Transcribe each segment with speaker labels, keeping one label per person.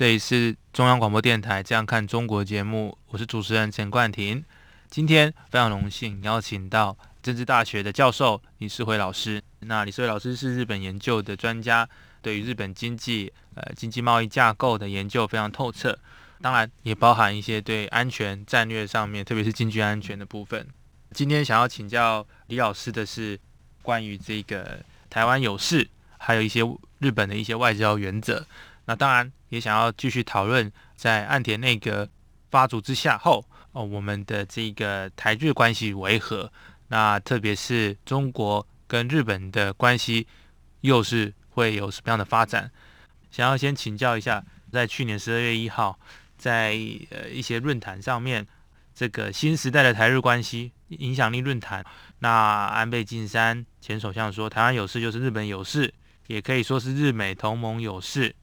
Speaker 1: 这里是中央广播电台《这样看中国》节目，我是主持人陈冠廷。今天非常荣幸邀请到政治大学的教授李世辉老师。那李世辉老师是日本研究的专家，对于日本经济、呃经济贸易架构的研究非常透彻，当然也包含一些对安全战略上面，特别是经济安全的部分。今天想要请教李老师的是关于这个台湾有事，还有一些日本的一些外交原则。那当然也想要继续讨论，在岸田内阁发足之下后，哦，我们的这个台日关系为何？那特别是中国跟日本的关系又是会有什么样的发展？想要先请教一下，在去年十二月一号，在呃一些论坛上面，这个新时代的台日关系影响力论坛，那安倍晋三前首相说，台湾有事就是日本有事，也可以说是日美同盟有事。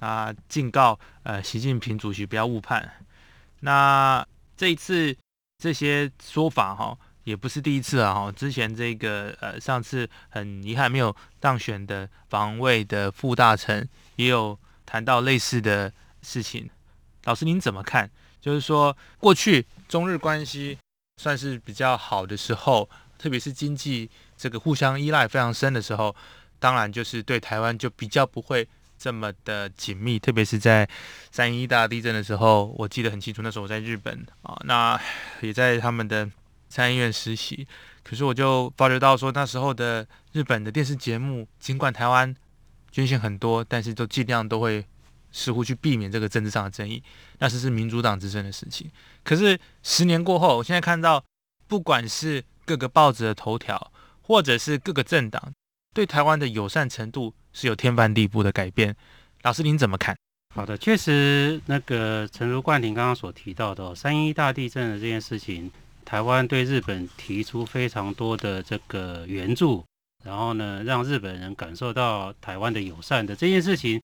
Speaker 1: 啊，警告呃，习近平主席不要误判。那这一次这些说法哈，也不是第一次了哈。之前这个呃，上次很遗憾没有当选的防卫的副大臣，也有谈到类似的事情。老师您怎么看？就是说，过去中日关系算是比较好的时候，特别是经济这个互相依赖非常深的时候，当然就是对台湾就比较不会。这么的紧密，特别是在三一大地震的时候，我记得很清楚。那时候我在日本啊，那也在他们的参议院实习。可是我就发觉到说，那时候的日本的电视节目，尽管台湾捐献很多，但是都尽量都会似乎去避免这个政治上的争议。那是是民主党执政的事情。可是十年过后，我现在看到，不管是各个报纸的头条，或者是各个政党对台湾的友善程度。是有天翻地覆的改变，老师您怎么看？
Speaker 2: 好的，确实，那个陈如冠廷刚刚所提到的三一大地震的这件事情，台湾对日本提出非常多的这个援助，然后呢，让日本人感受到台湾的友善的这件事情，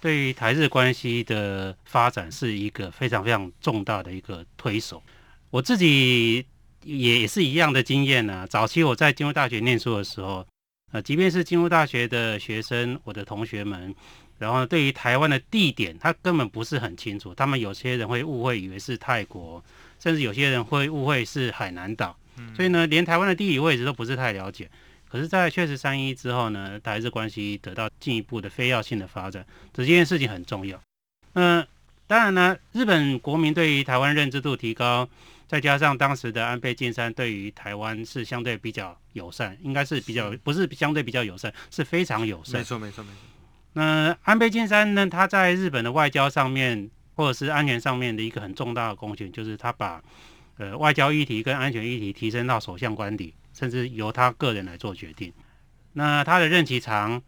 Speaker 2: 对于台日关系的发展是一个非常非常重大的一个推手。我自己也也是一样的经验呢。早期我在金融大学念书的时候。呃，即便是进入大学的学生，我的同学们，然后对于台湾的地点，他根本不是很清楚。他们有些人会误会以为是泰国，甚至有些人会误会是海南岛。所以呢，连台湾的地理位置都不是太了解。可是，在确实三一之后呢，台日关系得到进一步的非要性的发展，这件事情很重要。嗯，当然呢，日本国民对于台湾认知度提高。再加上当时的安倍晋三对于台湾是相对比较友善，应该是比较不是相对比较友善，是非常友善。
Speaker 1: 没错，没错，没错。
Speaker 2: 那安倍晋三呢？他在日本的外交上面，或者是安全上面的一个很重大的贡献，就是他把呃外交议题跟安全议题提升到首相官邸，甚至由他个人来做决定。那他的任期长，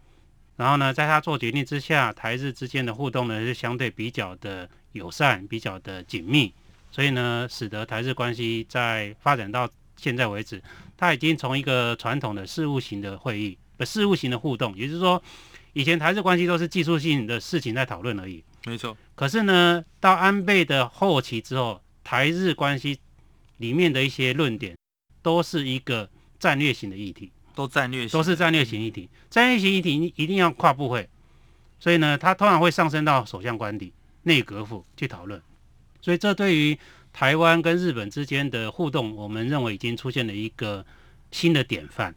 Speaker 2: 然后呢，在他做决定之下，台日之间的互动呢是相对比较的友善，比较的紧密。所以呢，使得台日关系在发展到现在为止，它已经从一个传统的事务型的会议，不事务型的互动，也就是说，以前台日关系都是技术性的事情在讨论而已。
Speaker 1: 没错。
Speaker 2: 可是呢，到安倍的后期之后，台日关系里面的一些论点，都是一个战略型的议题，
Speaker 1: 都战略，
Speaker 2: 都是战略型议题。战略型议题一定要跨部会，所以呢，它通常会上升到首相官邸、内阁府去讨论。所以，这对于台湾跟日本之间的互动，我们认为已经出现了一个新的典范。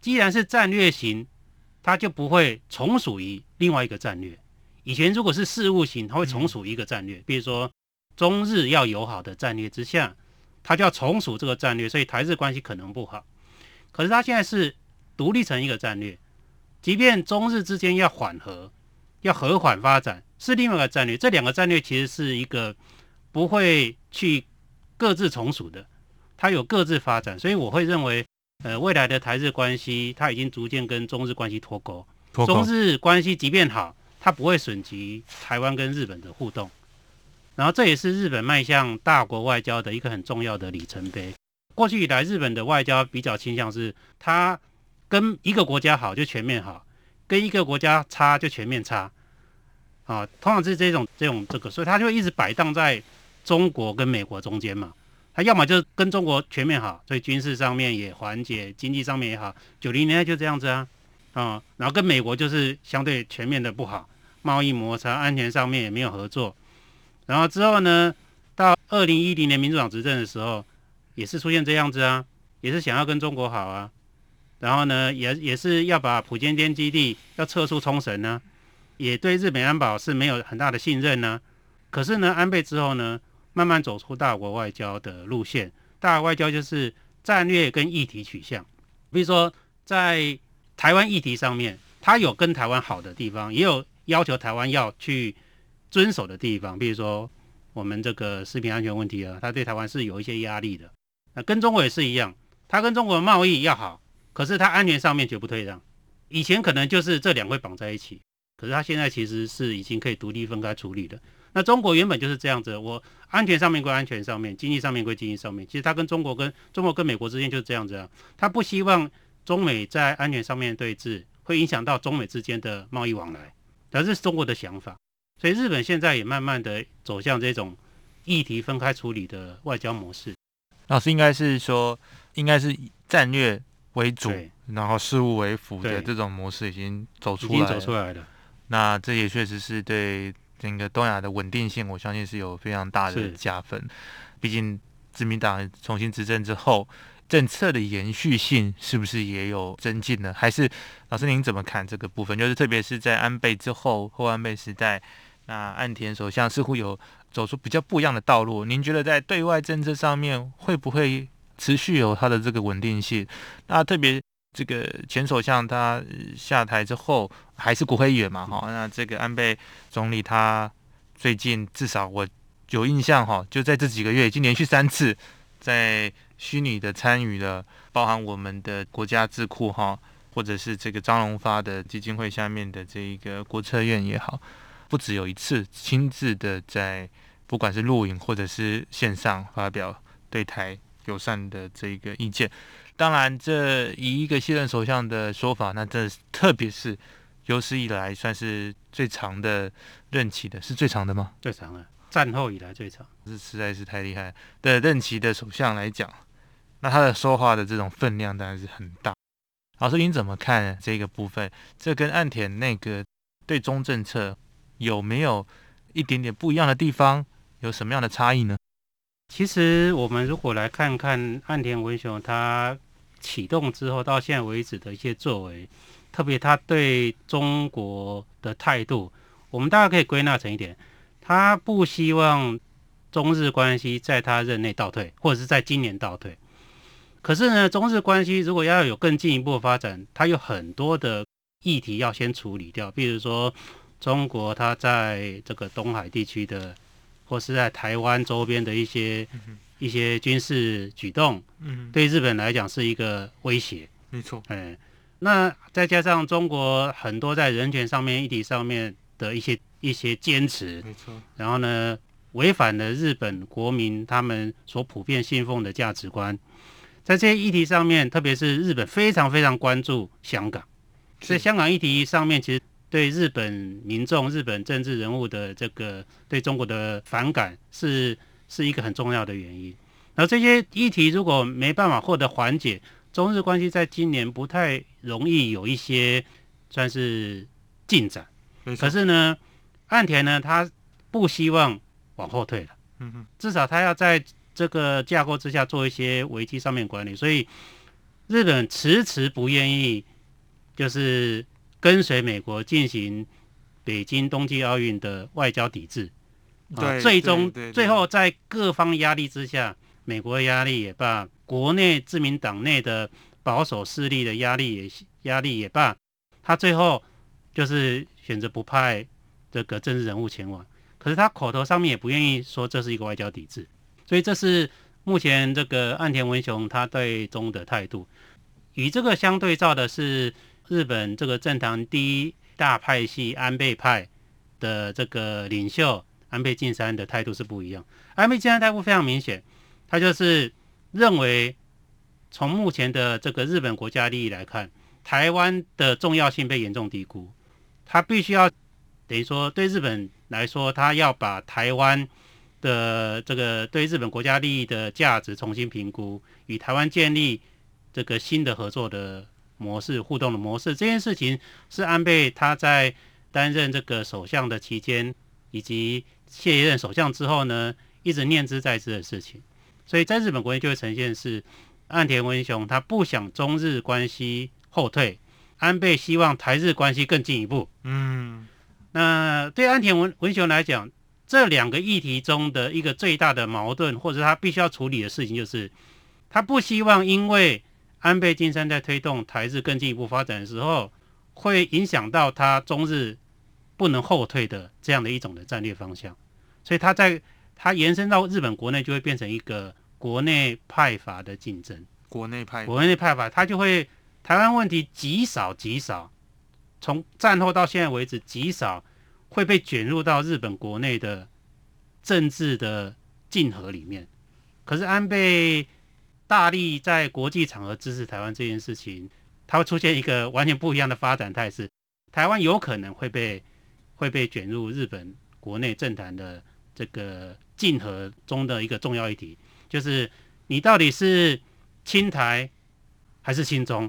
Speaker 2: 既然是战略型，它就不会从属于另外一个战略。以前如果是事务型，它会从属一个战略，比如说中日要友好的战略之下，它就要从属这个战略，所以台日关系可能不好。可是它现在是独立成一个战略，即便中日之间要缓和、要和缓发展，是另外一个战略。这两个战略其实是一个。不会去各自从属的，它有各自发展，所以我会认为，呃，未来的台日关系，它已经逐渐跟中日关系脱钩。中日关系即便好，它不会损及台湾跟日本的互动。然后这也是日本迈向大国外交的一个很重要的里程碑。过去以来，日本的外交比较倾向是，它跟一个国家好就全面好，跟一个国家差就全面差，啊，通常是这种这种这个，所以它就会一直摆荡在中国跟美国中间嘛。他要么就是跟中国全面好，所以军事上面也缓解，经济上面也好。九零年代就这样子啊，啊，然后跟美国就是相对全面的不好，贸易摩擦，安全上面也没有合作。然后之后呢，到二零一零年民主党执政的时候，也是出现这样子啊，也是想要跟中国好啊。然后呢，也也是要把普坚间基地要撤出冲绳呢，也对日本安保是没有很大的信任呢。可是呢，安倍之后呢？慢慢走出大国外交的路线，大国外交就是战略跟议题取向。比如说，在台湾议题上面，他有跟台湾好的地方，也有要求台湾要去遵守的地方。比如说，我们这个食品安全问题啊，他对台湾是有一些压力的。那跟中国也是一样，他跟中国贸易要好，可是他安全上面绝不退让。以前可能就是这两会绑在一起，可是他现在其实是已经可以独立分开处理的。那中国原本就是这样子，我安全上面归安全上面，经济上面归经济上面。其实它跟中国跟中国跟美国之间就是这样子啊，它不希望中美在安全上面对峙，会影响到中美之间的贸易往来，这是中国的想法。所以日本现在也慢慢的走向这种议题分开处理的外交模式。
Speaker 1: 老师应该是说，应该是以战略为主，然后事务为辅的这种模式已经走出来，
Speaker 2: 已经走出来了。
Speaker 1: 那这也确实是对。整个东亚的稳定性，我相信是有非常大的加分。毕竟，自民党重新执政之后，政策的延续性是不是也有增进呢？还是老师您怎么看这个部分？就是特别是在安倍之后，后安倍时代，那岸田首相似乎有走出比较不一样的道路。您觉得在对外政策上面会不会持续有它的这个稳定性？那特别。这个前首相他下台之后还是国会议员嘛，哈，那这个安倍总理他最近至少我有印象哈，就在这几个月已经连续三次在虚拟的参与了，包含我们的国家智库哈，或者是这个张荣发的基金会下面的这一个国策院也好，不只有一次亲自的在不管是录影或者是线上发表对台友善的这个意见。当然，这以一个现任首相的说法，那这特别是有史以来算是最长的任期的，是最长的吗？
Speaker 2: 最长的，战后以来最长，
Speaker 1: 这实在是太厉害的任期的首相来讲，那他的说话的这种分量当然是很大。老师，您怎么看这个部分？这跟岸田那个对中政策有没有一点点不一样的地方？有什么样的差异呢？
Speaker 2: 其实我们如果来看看岸田文雄他启动之后到现在为止的一些作为，特别他对中国的态度，我们大家可以归纳成一点：他不希望中日关系在他任内倒退，或者是在今年倒退。可是呢，中日关系如果要有更进一步的发展，他有很多的议题要先处理掉，比如说中国他在这个东海地区的。或是在台湾周边的一些一些军事举动，嗯，对日本来讲是一个威胁，
Speaker 1: 没错，
Speaker 2: 哎，那再加上中国很多在人权上面议题上面的一些一些坚持，
Speaker 1: 没错，
Speaker 2: 然后呢，违反了日本国民他们所普遍信奉的价值观，在这些议题上面，特别是日本非常非常关注香港，所以香港议题上面其实。对日本民众、日本政治人物的这个对中国的反感是是一个很重要的原因。然后这些议题如果没办法获得缓解，中日关系在今年不太容易有一些算是进展。可是呢，岸田呢，他不希望往后退了。至少他要在这个架构之下做一些危机上面管理。所以日本迟迟不愿意，就是。跟随美国进行北京冬季奥运的外交抵制，
Speaker 1: 对，
Speaker 2: 最终最后在各方压力之下，美国压力也罢，国内自民党内的保守势力的压力也压力也罢，他最后就是选择不派这个政治人物前往。可是他口头上面也不愿意说这是一个外交抵制，所以这是目前这个岸田文雄他对中的态度。与这个相对照的是。日本这个政坛第一大派系安倍派的这个领袖安倍晋三的态度是不一样。安倍晋三态度非常明显，他就是认为从目前的这个日本国家利益来看，台湾的重要性被严重低估，他必须要等于说对日本来说，他要把台湾的这个对日本国家利益的价值重新评估，与台湾建立这个新的合作的模式、互动的模式。这件事情是安倍他在担任这个首相的期间，以及卸任首相之后呢，一直念之在之的事情。所以在日本国内就会呈现是岸田文雄他不想中日关系后退，安倍希望台日关系更进一步。
Speaker 1: 嗯，
Speaker 2: 那对岸田文文雄来讲，这两个议题中的一个最大的矛盾，或者他必须要处理的事情，就是他不希望因为安倍晋三在推动台日更进一步发展的时候，会影响到他中日不能后退的这样的一种的战略方向，所以它在它延伸到日本国内，就会变成一个国内派阀的竞争。
Speaker 1: 国内派
Speaker 2: 国内派阀，他就会台湾问题极少极少，从战后到现在为止极少会被卷入到日本国内的政治的竞合里面。可是安倍大力在国际场合支持台湾这件事情，它会出现一个完全不一样的发展态势。台湾有可能会被会被卷入日本国内政坛的这个竞合中的一个重要议题，就是你到底是亲台还是亲中？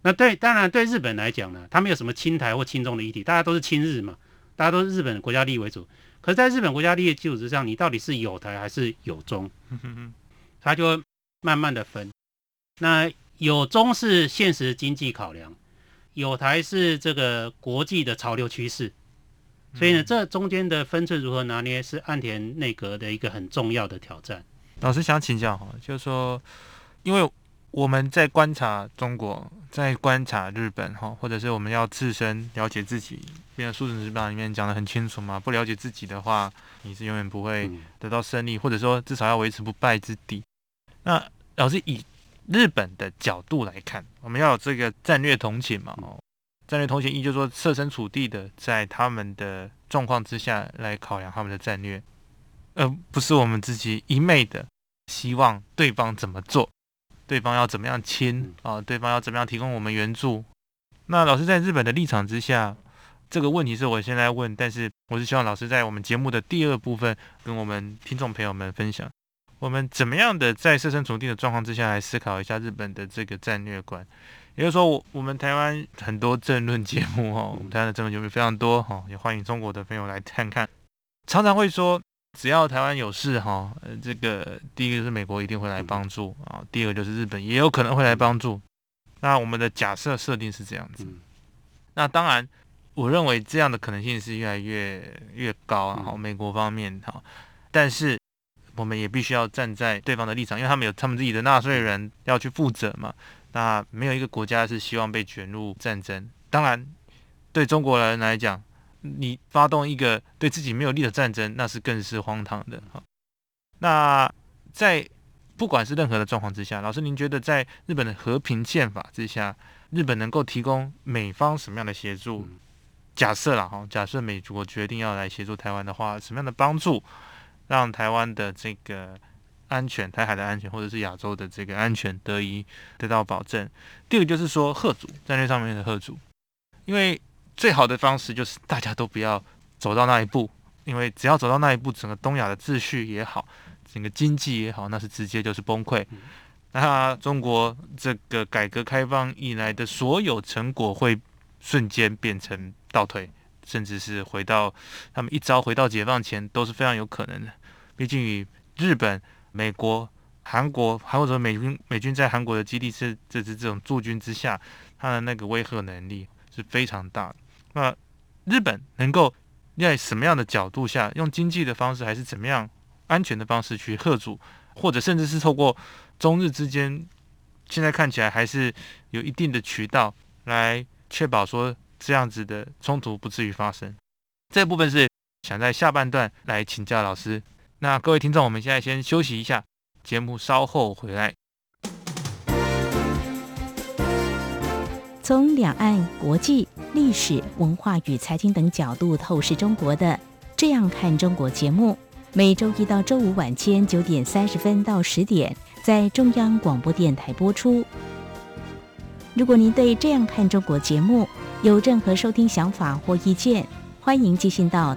Speaker 2: 那对，当然对日本来讲呢，他没有什么亲台或亲中的议题，大家都是亲日嘛，大家都是日本国家利益为主。可是在日本国家利益基础之上，你到底是有台还是有中？他就会慢慢的分。那有中是现实经济考量，有台是这个国际的潮流趋势。所以呢，这中间的分寸如何拿捏，是岸田内阁的一个很重要的挑战。
Speaker 1: 老师想请教哈，就是说，因为我们在观察中国，在观察日本哈，或者是我们要自身了解自己，因为《苏神之榜》里面讲的很清楚嘛，不了解自己的话，你是永远不会
Speaker 2: 嗯
Speaker 1: 得到胜利，或者说至少要维持不败之地。那老师以日本的角度来看，我们要有这个战略同情嘛？哦，战略同行，一就是说设身处地的在他们的状况之下来考量他们的战略，而不是我们自己一昧的希望对方怎么做，对方要怎么样亲啊，对方要怎么样提供我们援助。那老师在日本的立场之下，这个问题是我现在问，但是我是希望老师在我们节目的第二部分跟我们听众朋友们分享，我们怎么样的在设身处地的状况之下来思考一下日本的这个战略观。也就是说，我我们台湾很多政论节目哦，我们台湾的政论节目非常多哈，也欢迎中国的朋友来看看。常常会说，只要台湾有事哈，呃，这个第一个是美国一定会来帮助啊，第二个就是日本也有可能会来帮助。那我们的假设设定是这样子。
Speaker 2: 嗯
Speaker 1: 那当然，我认为这样的可能性是越来越越高啊。好，美国方面哈，但是我们也必须要站在对方的立场，因为他们有他们自己的纳税人要去负责嘛。那没有一个国家是希望被卷入战争。当然，对中国人来讲，你发动一个对自己没有利的战争，那是更是荒唐的。哈，那在不管是任何的状况之下，老师您觉得在日本的和平宪法之下，日本能够提供美方什么样的协助？
Speaker 2: 嗯
Speaker 1: 假设了哈，假设美国决定要来协助台湾的话，什么样的帮助让台湾的这个安全、台海的安全，或者是亚洲的这个安全得以得到保证？第二个就是说贺主战略上面的贺主，因为最好的方式就是大家都不要走到那一步，因为只要走到那一步，整个东亚的秩序也好，整个经济也好，那是直接就是崩溃。那中国这个改革开放以来的所有成果会瞬间变成倒退，甚至是回到他们一朝回到解放前都是非常有可能的。毕竟与日本、美国、韩国，还或者美军美军在韩国的基地是这是这种驻军之下，它的那个威慑能力是非常大。那日本能够在什么样的角度下，用经济的方式，还是怎么样安全的方式去贺阻，或者甚至是透过中日之间，现在看起来还是有一定的渠道来确保说这样子的冲突不至于发生。这部分是想在下半段来请教老师。那各位听众，我们现在先休息一下，节目稍后回来。
Speaker 3: 从两岸、国际、历史文化与财经等角度透视中国的《这样看中国节目，每周一到周五晚间九点三十分到十点在中央广播电台播出。如果您对《这样看中国》节目有任何收听想法或意见，欢迎寄信到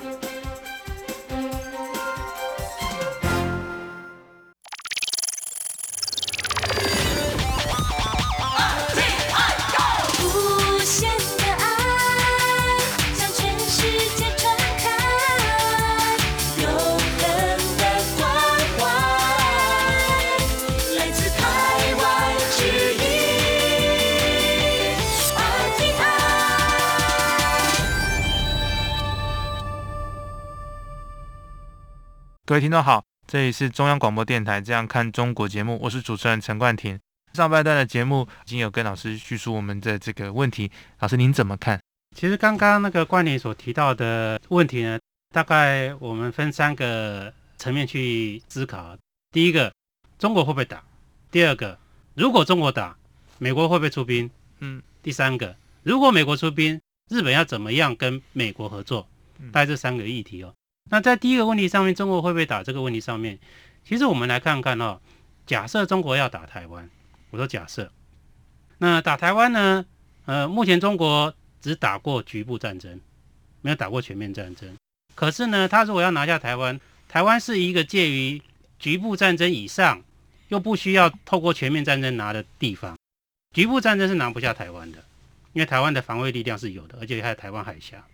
Speaker 1: 各位听众好，这里是中央广播电台《这样看中国》节目，我是主持人陈冠廷。上半段的节目已经有跟老师叙述我们的这个问题，老师您怎么看？
Speaker 2: 其实刚刚那个冠廷所提到的问题呢，大概我们分三个层面去思考。第一个，中国会不会打；第二个，如果中国打，美国会不会出兵？嗯。第三个，如果美国出兵，日本要怎么样跟美国合作？大概这三个议题哦。那在第一个问题上面，中国会不会打这个问题上面，其实我们来看看哦。假设中国要打台湾，我说假设，那打台湾呢？呃，目前中国只打过局部战争，没有打过全面战争。可是呢，他如果要拿下台湾，台湾是一个介于局部战争以上，又不需要透过全面战争拿的地方。局部战争是拿不下台湾的，因为台湾的防卫力量是有的，而且还有台湾海峡。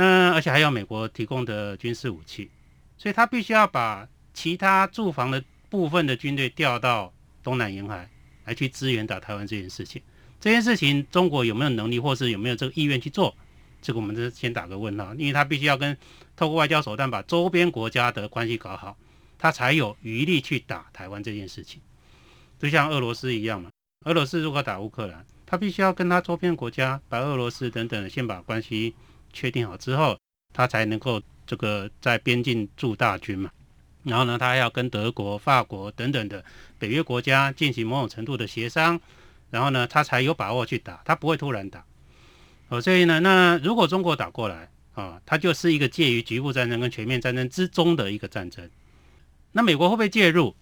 Speaker 2: 嗯，而且还有美国提供的军事武器，所以他必须要把其他驻防的部分的军队调到东南沿海来去支援打台湾这件事情。这件事情中国有没有能力，或是有没有这个意愿去做？这个我们就先打个问号，因为他必须要跟透过外交手段把周边国家的关系搞好，他才有余力去打台湾这件事情。就像俄罗斯一样嘛，俄罗斯如果打乌克兰，他必须要跟他周边国家，白俄罗斯等等，先把关系。确定好之后，他才能够这个在边境驻大军嘛。然后呢，他还要跟德国、法国等等的北约国家进行某种程度的协商。然后呢，他才有把握去打，他不会突然打。哦，所以呢，那如果中国打过来啊，它就是一个介于局部战争跟全面战争之中的一个战争。那美国会不会介入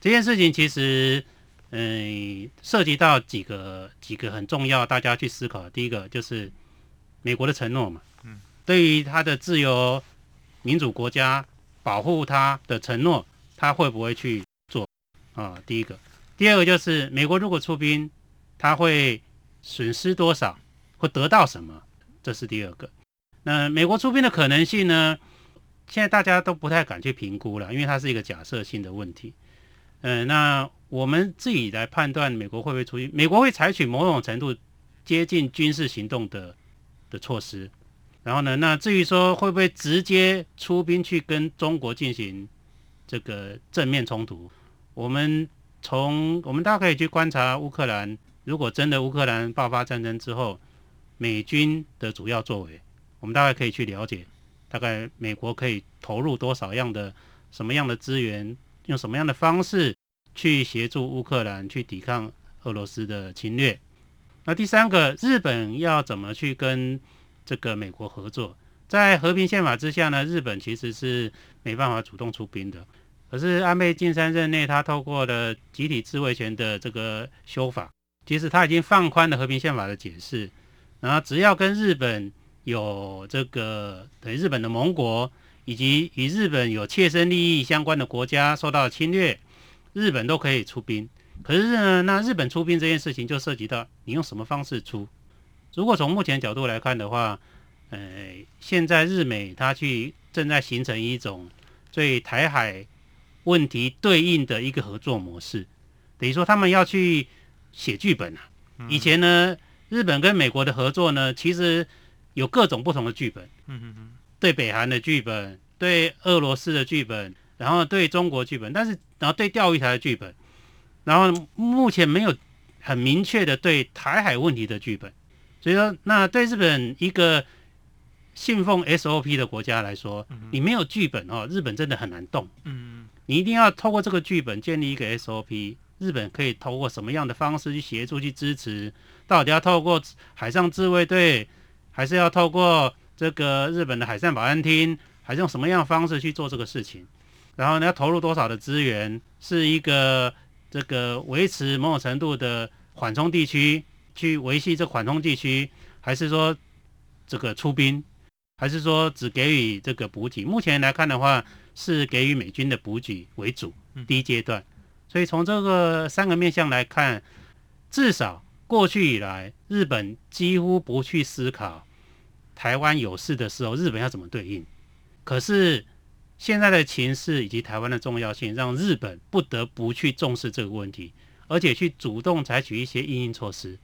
Speaker 2: 这件事情？其实，嗯，涉及到几个几个很重要，大家去思考。第一个就是美国的承诺嘛。对于他的自由民主国家保护他的承诺，他会不会去做啊？第一个，第二个就是美国如果出兵，他会损失多少，会得到什么？这是第二个。那美国出兵的可能性呢？现在大家都不太敢去评估了，因为它是一个假设性的问题。嗯，那我们自己来判断美国会不会出兵？美国会采取某种程度接近军事行动的的措施。然后呢？那至于说会不会直接出兵去跟中国进行这个正面冲突，我们从我们大家可以去观察乌克兰，如果真的乌克兰爆发战争之后，美军的主要作为，我们大概可以去了解，大概美国可以投入多少样的什么样的资源，用什么样的方式去协助乌克兰去抵抗俄罗斯的侵略。那第三个，日本要怎么去跟？这个美国合作，在和平宪法之下呢，日本其实是没办法主动出兵的。可是安倍晋三任内，他透过了集体自卫权的这个修法，其实他已经放宽了和平宪法的解释。然后只要跟日本有这个等于日本的盟国，以及与日本有切身利益相关的国家受到侵略，日本都可以出兵。可是呢，那日本出兵这件事情就涉及到你用什么方式出。如果从目前角度来看的话，呃，现在日美它去正在形成一种对台海问题对应的一个合作模式，等于说他们要去写剧本啊。以前呢，日本跟美国的合作呢，其实有各种不同的剧本，
Speaker 1: 嗯嗯嗯，
Speaker 2: 对北韩的剧本，对俄罗斯的剧本，然后对中国剧本，但是然后对钓鱼台的剧本，然后目前没有很明确的对台海问题的剧本，所以说，那对日本一个信奉 SOP 的国家来说，你没有剧本哦，日本真的很难动。
Speaker 1: 嗯
Speaker 2: 你一定要透过这个剧本建立一个 SOP，日本可以透过什么样的方式去协助、去支持？到底要透过海上自卫队，还是要透过这个日本的海上保安厅，还是用什么样的方式去做这个事情？然后呢，要投入多少的资源？是一个这个维持某种程度的缓冲地区，去维系这缓冲地区，还是说这个出兵，还是说只给予这个补给？目前来看的话，是给予美军的补给为主
Speaker 1: 嗯，
Speaker 2: 第一阶段。所以从这个三个面向来看，至少过去以来，日本几乎不去思考台湾有事的时候，日本要怎么对应。可是现在的情势以及台湾的重要性，让日本不得不去重视这个问题，而且去主动采取一些应应措施。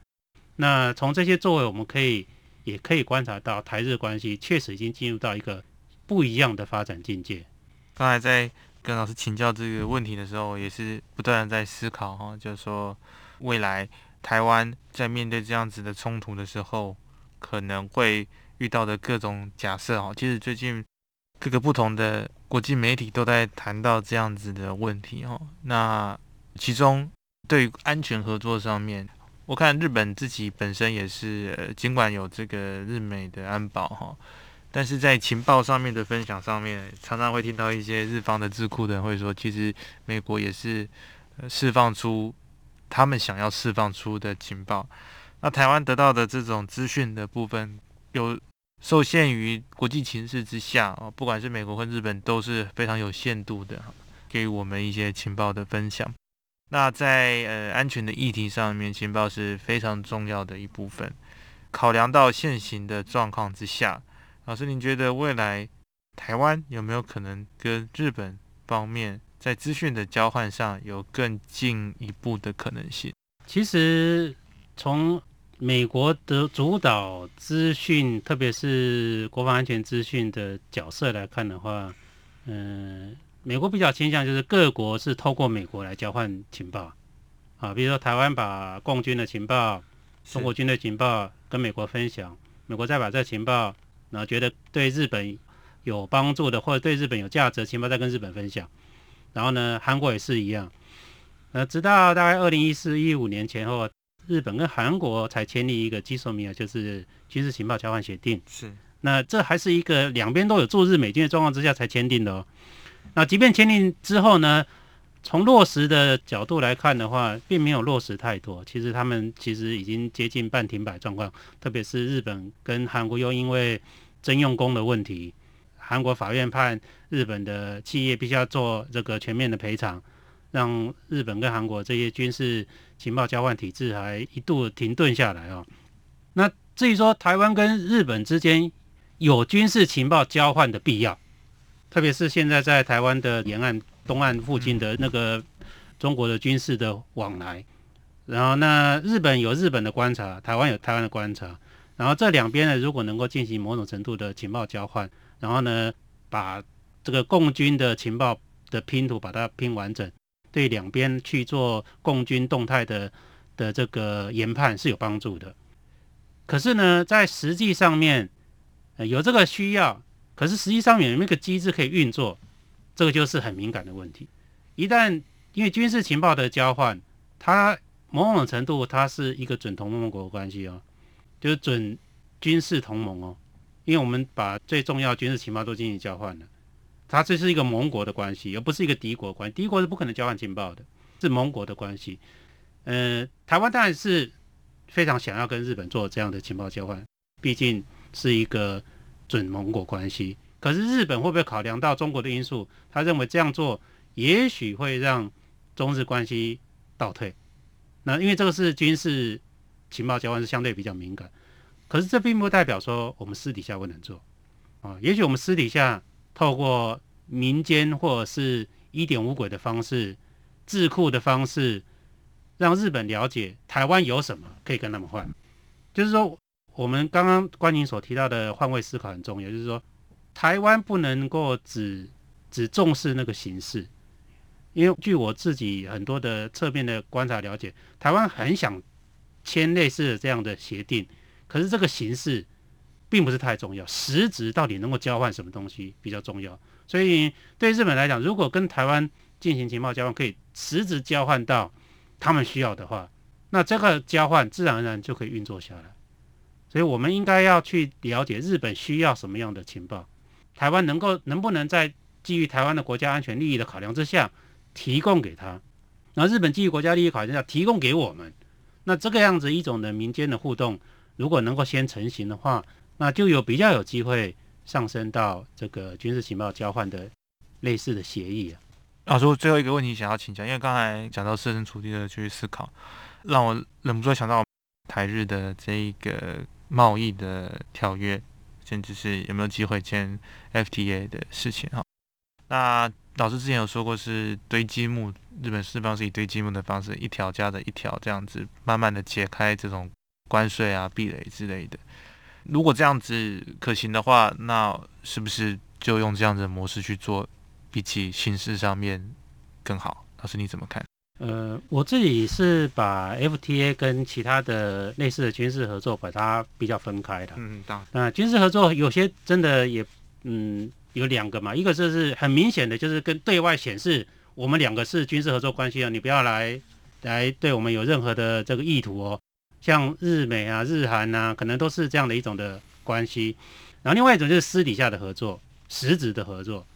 Speaker 2: 那从这些作为，我们可以也可以观察到，台日关系确实已经进入到一个不一样的发展境界。
Speaker 1: 刚才在跟老师请教这个问题的时候，也是不断的在思考哈，就是说未来台湾在面对这样子的冲突的时候，可能会遇到的各种假设哈。其实最近各个不同的国际媒体都在谈到这样子的问题哈。那其中对于安全合作上面，我看日本自己本身也是，呃尽管有这个日美的安保哈。但是在情报上面的分享上面，常常会听到一些日方的智库的人会说，其实美国也是释放出他们想要释放出的情报。那台湾得到的这种资讯的部分，有受限于国际情势之下哦，不管是美国或日本都是非常有限度的，给我们一些情报的分享。那在呃安全的议题上面，情报是非常重要的一部分。考量到现行的状况之下。老师，您觉得未来台湾有没有可能跟日本方面在资讯的交换上有更进一步的可能性？
Speaker 2: 其实从美国的主导资讯，特别是国防安全资讯的角色来看的话，嗯、美国比较倾向就是各国是透过美国来交换情报啊，比如说台湾把共军的情报、中国军队情报跟美国分享，美国再把这情报，然后觉得对日本有帮助的或者对日本有价值的情报再跟日本分享，然后呢，韩国也是一样。呃，直到大概二零一四一五年前后，日本跟韩国才签订一个基索米尔，就是军事情报交换协定。
Speaker 1: 是
Speaker 2: 那这还是一个两边都有驻日美军的状况之下才签订的哦。那即便签订之后呢，从落实的角度来看的话，并没有落实太多。其实他们其实已经接近半停摆状况，特别是日本跟韩国又因为征用工的问题，韩国法院判日本的企业必须要做这个全面的赔偿，让日本跟韩国这些军事情报交换体制还一度停顿下来哦。那至于说台湾跟日本之间有军事情报交换的必要，特别是现在在台湾的沿岸东岸附近的那个中国的军事的往来，然后那日本有日本的观察，台湾有台湾的观察，然后这两边呢，如果能够进行某种程度的情报交换，然后呢，把这个共军的情报的拼图把它拼完整，对两边去做共军动态的的这个研判是有帮助的。可是呢，在实际上面，呃，有这个需要，可是实际上面有没有个机制可以运作，这个就是很敏感的问题。一旦因为军事情报的交换，它某种程度它是一个准同盟国关系哦，就是准军事同盟哦，因为我们把最重要军事情报都进行交换了，它这是一个盟国的关系，而不是一个敌国关系。敌国是不可能交换情报的，是盟国的关系。呃，台湾当然是非常想要跟日本做这样的情报交换，毕竟是一个准盟国关系。可是日本会不会考量到中国的因素？他认为这样做也许会让中日关系倒退。那因为这个是军事情报交换是相对比较敏感，可是这并不代表说我们私底下不能做啊。也许我们私底下透过民间或者是一点五轨的方式、智库的方式，让日本了解台湾有什么可以跟他们换。就是说，我们刚刚关宁所提到的换位思考很重要，就是说台湾不能够只只重视那个形式，因为据我自己很多的侧面的观察了解，台湾很想签类似的这样的协定，可是这个形式并不是太重要，实质到底能够交换什么东西比较重要。所以对日本来讲，如果跟台湾进行情报交换，可以实质交换到他们需要的话，那这个交换自然而然就可以运作下来。所以我们应该要去了解日本需要什么样的情报，台湾能够能不能在基于台湾的国家安全利益的考量之下提供给他，那日本基于国家利益考量下提供给我们，那这个样子一种的民间的互动，如果能够先成型的话，那就有比较有机会上升到这个军事情报交换的类似的协议啊。
Speaker 1: 老师，我最后一个问题想要请教，因为刚才讲到设身处地的去思考，让我忍不住想到台日的这一个。贸易的条约，甚至是有没有机会签 FTA 的事情哈？那老师之前有说过是堆积木，日本释放是以堆积木的方式，一条加的一条这样子，慢慢的解开这种关税啊、壁垒之类的。如果这样子可行的话，那是不是就用这样子的模式去做，比起形式上面更好？老师你怎么看？
Speaker 2: 呃，我自己是把 FTA 跟其他的类似的军事合作把它比较分开的。
Speaker 1: 嗯，当
Speaker 2: 那军事合作有些真的也，嗯，有两个嘛，一个就是很明显的，就是跟对外显示我们两个是军事合作关系啊，你不要来来对我们有任何的这个意图哦。像日美啊、日韩啊，可能都是这样的一种的关系。然后另外一种就是私底下的合作，实质的合作。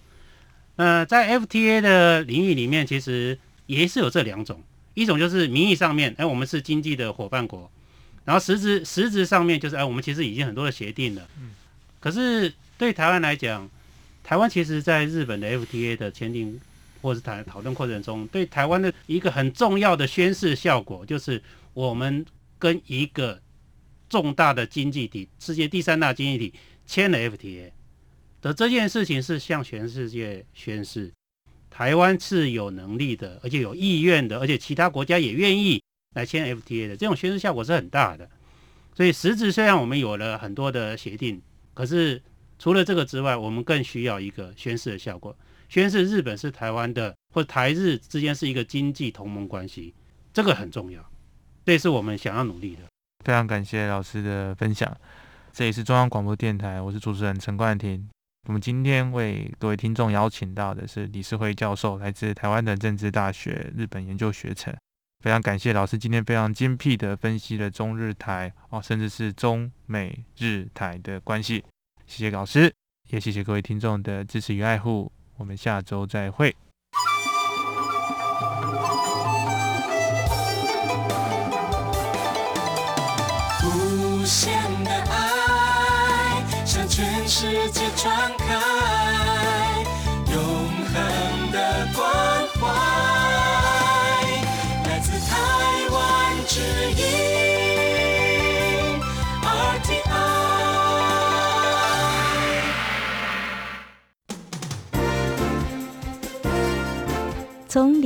Speaker 2: 那在 FTA 的领域里面，其实。也是有这两种，一种就是名义上面，哎，我们是经济的伙伴国，然后实质实质上面就是，哎，我们其实已经很多的协定了。嗯。可是对台湾来讲，台湾其实在日本的 FTA 的签订或是谈讨论过程中，对台湾的一个很重要的宣示效果，就是我们跟一个重大的经济体，世界第三大经济体签了 FTA 的这件事情，是向全世界宣示。台湾是有能力的，而且有意愿的，而且其他国家也愿意来签 FTA 的，这种宣示效果是很大的。所以实质虽然我们有了很多的协定，可是除了这个之外，我们更需要一个宣示的效果，宣示日本是台湾的，或台日之间是一个经济同盟关系，这个很重要，这也是我们想要努力的。
Speaker 1: 非常感谢老师的分享，这里是中央广播电台，我是主持人陈冠廷。我们今天为各位听众邀请到的是理事会教授，来自台湾的政治大学日本研究学程。非常感谢老师今天非常精辟的分析了中日台哦，甚至是中美日台的关系。谢谢老师，也谢谢各位听众的支持与爱护。我们下周再会。